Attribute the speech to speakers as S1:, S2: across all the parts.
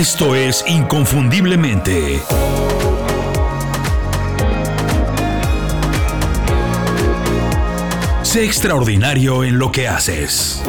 S1: Esto es Inconfundiblemente. Sé extraordinario en lo que haces.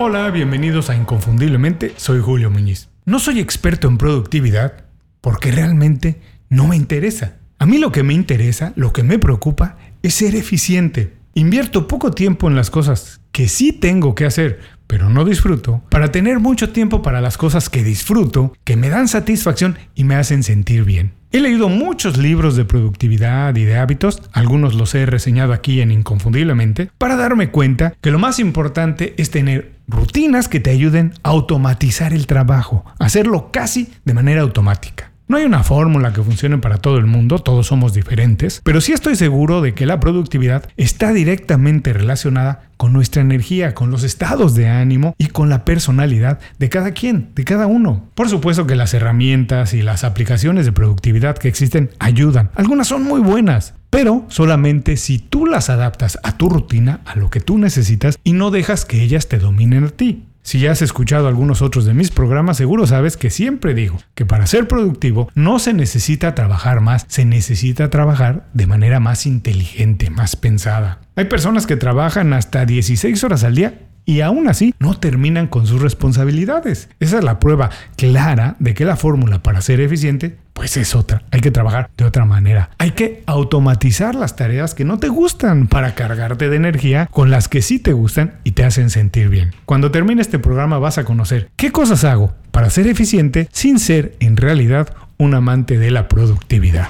S2: Hola, bienvenidos a Inconfundiblemente, soy Julio Muñiz. No soy experto en productividad porque realmente no me interesa. A mí lo que me interesa, lo que me preocupa, es ser eficiente. Invierto poco tiempo en las cosas que sí tengo que hacer, pero no disfruto, para tener mucho tiempo para las cosas que disfruto, que me dan satisfacción y me hacen sentir bien. He leído muchos libros de productividad y de hábitos, algunos los he reseñado aquí en Inconfundiblemente, para darme cuenta que lo más importante es tener rutinas que te ayuden a automatizar el trabajo, hacerlo casi de manera automática. No hay una fórmula que funcione para todo el mundo, todos somos diferentes, pero sí estoy seguro de que la productividad está directamente relacionada con nuestra energía, con los estados de ánimo y con la personalidad de cada quien, de cada uno. Por supuesto que las herramientas y las aplicaciones de productividad que existen ayudan. Algunas son muy buenas, pero solamente si tú las adaptas a tu rutina, a lo que tú necesitas y no dejas que ellas te dominen a ti. Si ya has escuchado algunos otros de mis programas, seguro sabes que siempre digo que para ser productivo no se necesita trabajar más, se necesita trabajar de manera más inteligente, más pensada. Hay personas que trabajan hasta 16 horas al día y aún así no terminan con sus responsabilidades. Esa es la prueba clara de que la fórmula para ser eficiente pues es otra. Hay que trabajar de otra manera. Hay que automatizar las tareas que no te gustan para cargarte de energía con las que sí te gustan y te hacen sentir bien. Cuando termine este programa vas a conocer qué cosas hago para ser eficiente sin ser en realidad un amante de la productividad.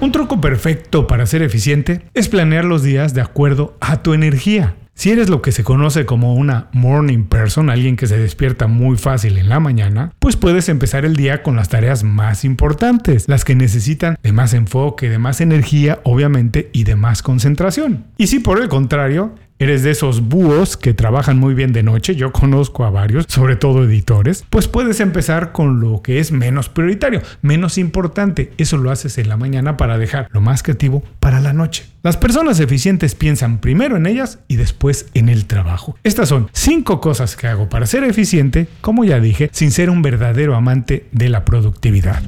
S2: Un truco perfecto para ser eficiente es planear los días de acuerdo a tu energía. Si eres lo que se conoce como una morning person, alguien que se despierta muy fácil en la mañana, pues puedes empezar el día con las tareas más importantes, las que necesitan de más enfoque, de más energía, obviamente, y de más concentración. Y si por el contrario, eres de esos búhos que trabajan muy bien de noche, yo conozco a varios, sobre todo editores, pues puedes empezar con lo que es menos prioritario, menos importante. Eso lo haces en la mañana para dejar lo más creativo para la noche. Las personas eficientes piensan primero en ellas y después en el trabajo. Estas son cinco cosas que hago para ser eficiente, como ya dije, sin ser un verdadero amante de la productividad.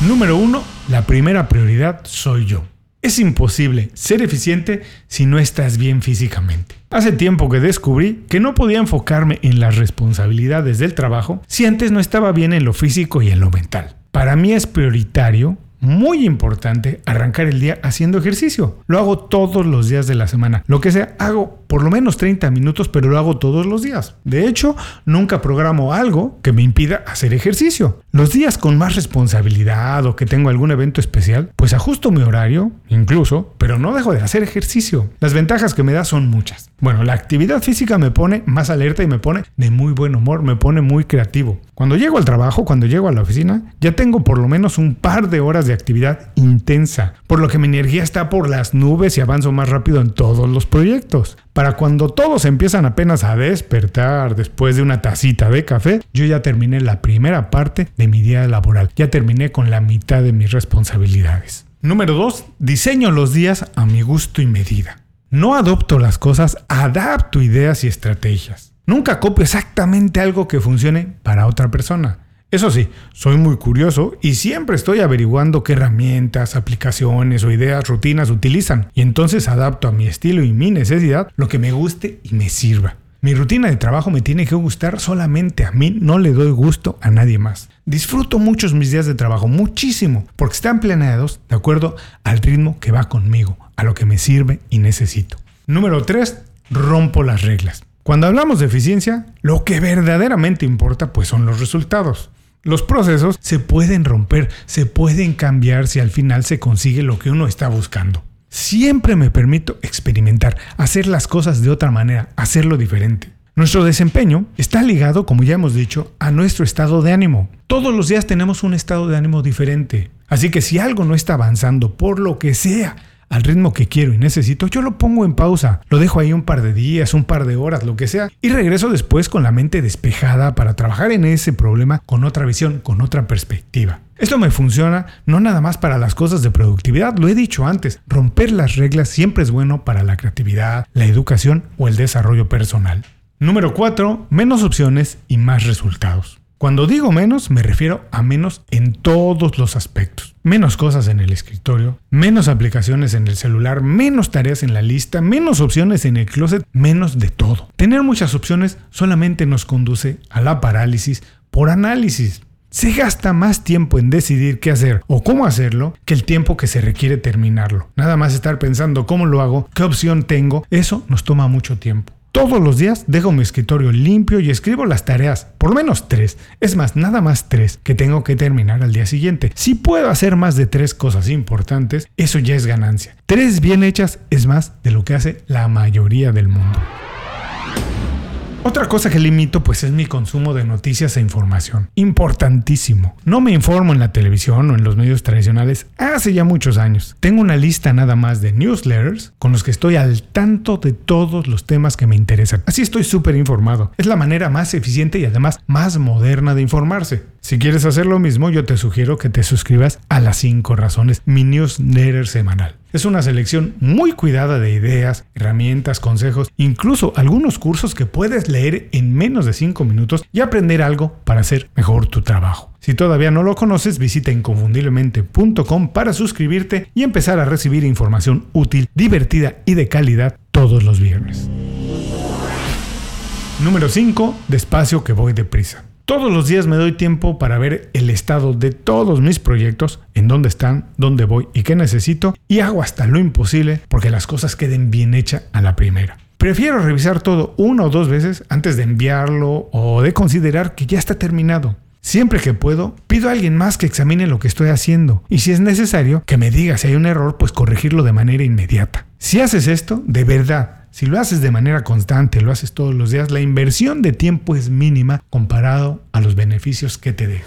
S2: Número 1. La primera prioridad soy yo. Es imposible ser eficiente si no estás bien físicamente. Hace tiempo que descubrí que no podía enfocarme en las responsabilidades del trabajo si antes no estaba bien en lo físico y en lo mental. Para mí es prioritario muy importante arrancar el día haciendo ejercicio. Lo hago todos los días de la semana. Lo que sea, hago por lo menos 30 minutos, pero lo hago todos los días. De hecho, nunca programo algo que me impida hacer ejercicio. Los días con más responsabilidad o que tengo algún evento especial, pues ajusto mi horario, incluso, pero no dejo de hacer ejercicio. Las ventajas que me da son muchas. Bueno, la actividad física me pone más alerta y me pone de muy buen humor, me pone muy creativo. Cuando llego al trabajo, cuando llego a la oficina, ya tengo por lo menos un par de horas de actividad intensa, por lo que mi energía está por las nubes y avanzo más rápido en todos los proyectos. Para cuando todos empiezan apenas a despertar después de una tacita de café, yo ya terminé la primera parte de mi día laboral, ya terminé con la mitad de mis responsabilidades. Número 2. Diseño los días a mi gusto y medida. No adopto las cosas, adapto ideas y estrategias. Nunca copio exactamente algo que funcione para otra persona. Eso sí, soy muy curioso y siempre estoy averiguando qué herramientas, aplicaciones o ideas, rutinas utilizan y entonces adapto a mi estilo y mi necesidad lo que me guste y me sirva. Mi rutina de trabajo me tiene que gustar solamente a mí, no le doy gusto a nadie más. Disfruto muchos mis días de trabajo, muchísimo, porque están planeados de acuerdo al ritmo que va conmigo, a lo que me sirve y necesito. Número 3. Rompo las reglas. Cuando hablamos de eficiencia, lo que verdaderamente importa pues son los resultados. Los procesos se pueden romper, se pueden cambiar si al final se consigue lo que uno está buscando. Siempre me permito experimentar, hacer las cosas de otra manera, hacerlo diferente. Nuestro desempeño está ligado, como ya hemos dicho, a nuestro estado de ánimo. Todos los días tenemos un estado de ánimo diferente. Así que si algo no está avanzando por lo que sea, al ritmo que quiero y necesito, yo lo pongo en pausa, lo dejo ahí un par de días, un par de horas, lo que sea, y regreso después con la mente despejada para trabajar en ese problema con otra visión, con otra perspectiva. Esto me funciona no nada más para las cosas de productividad, lo he dicho antes, romper las reglas siempre es bueno para la creatividad, la educación o el desarrollo personal. Número 4. Menos opciones y más resultados. Cuando digo menos, me refiero a menos en todos los aspectos. Menos cosas en el escritorio, menos aplicaciones en el celular, menos tareas en la lista, menos opciones en el closet, menos de todo. Tener muchas opciones solamente nos conduce a la parálisis por análisis. Se gasta más tiempo en decidir qué hacer o cómo hacerlo que el tiempo que se requiere terminarlo. Nada más estar pensando cómo lo hago, qué opción tengo, eso nos toma mucho tiempo. Todos los días dejo mi escritorio limpio y escribo las tareas, por lo menos tres, es más, nada más tres, que tengo que terminar al día siguiente. Si puedo hacer más de tres cosas importantes, eso ya es ganancia. Tres bien hechas es más de lo que hace la mayoría del mundo. Otra cosa que limito pues es mi consumo de noticias e información. Importantísimo. No me informo en la televisión o en los medios tradicionales hace ya muchos años. Tengo una lista nada más de newsletters con los que estoy al tanto de todos los temas que me interesan. Así estoy súper informado. Es la manera más eficiente y además más moderna de informarse. Si quieres hacer lo mismo, yo te sugiero que te suscribas a las 5 razones, mi newsletter semanal. Es una selección muy cuidada de ideas, herramientas, consejos, incluso algunos cursos que puedes leer en menos de 5 minutos y aprender algo para hacer mejor tu trabajo. Si todavía no lo conoces, visita inconfundiblemente.com para suscribirte y empezar a recibir información útil, divertida y de calidad todos los viernes. Número 5. Despacio que voy deprisa. Todos los días me doy tiempo para ver el estado de todos mis proyectos, en dónde están, dónde voy y qué necesito, y hago hasta lo imposible porque las cosas queden bien hechas a la primera. Prefiero revisar todo una o dos veces antes de enviarlo o de considerar que ya está terminado. Siempre que puedo, pido a alguien más que examine lo que estoy haciendo y si es necesario, que me diga si hay un error, pues corregirlo de manera inmediata. Si haces esto, de verdad, si lo haces de manera constante, lo haces todos los días, la inversión de tiempo es mínima comparado a los beneficios que te deja.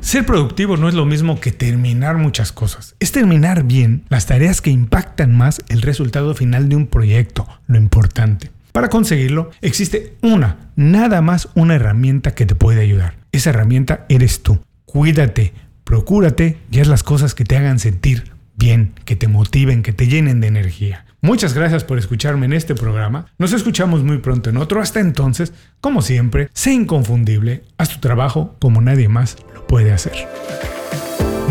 S2: Ser productivo no es lo mismo que terminar muchas cosas. Es terminar bien las tareas que impactan más el resultado final de un proyecto, lo importante. Para conseguirlo, existe una, nada más una herramienta que te puede ayudar. Esa herramienta eres tú. Cuídate, procúrate y haz las cosas que te hagan sentir bien, que te motiven, que te llenen de energía. Muchas gracias por escucharme en este programa. Nos escuchamos muy pronto en otro. Hasta entonces, como siempre, sé inconfundible. Haz tu trabajo como nadie más lo puede hacer.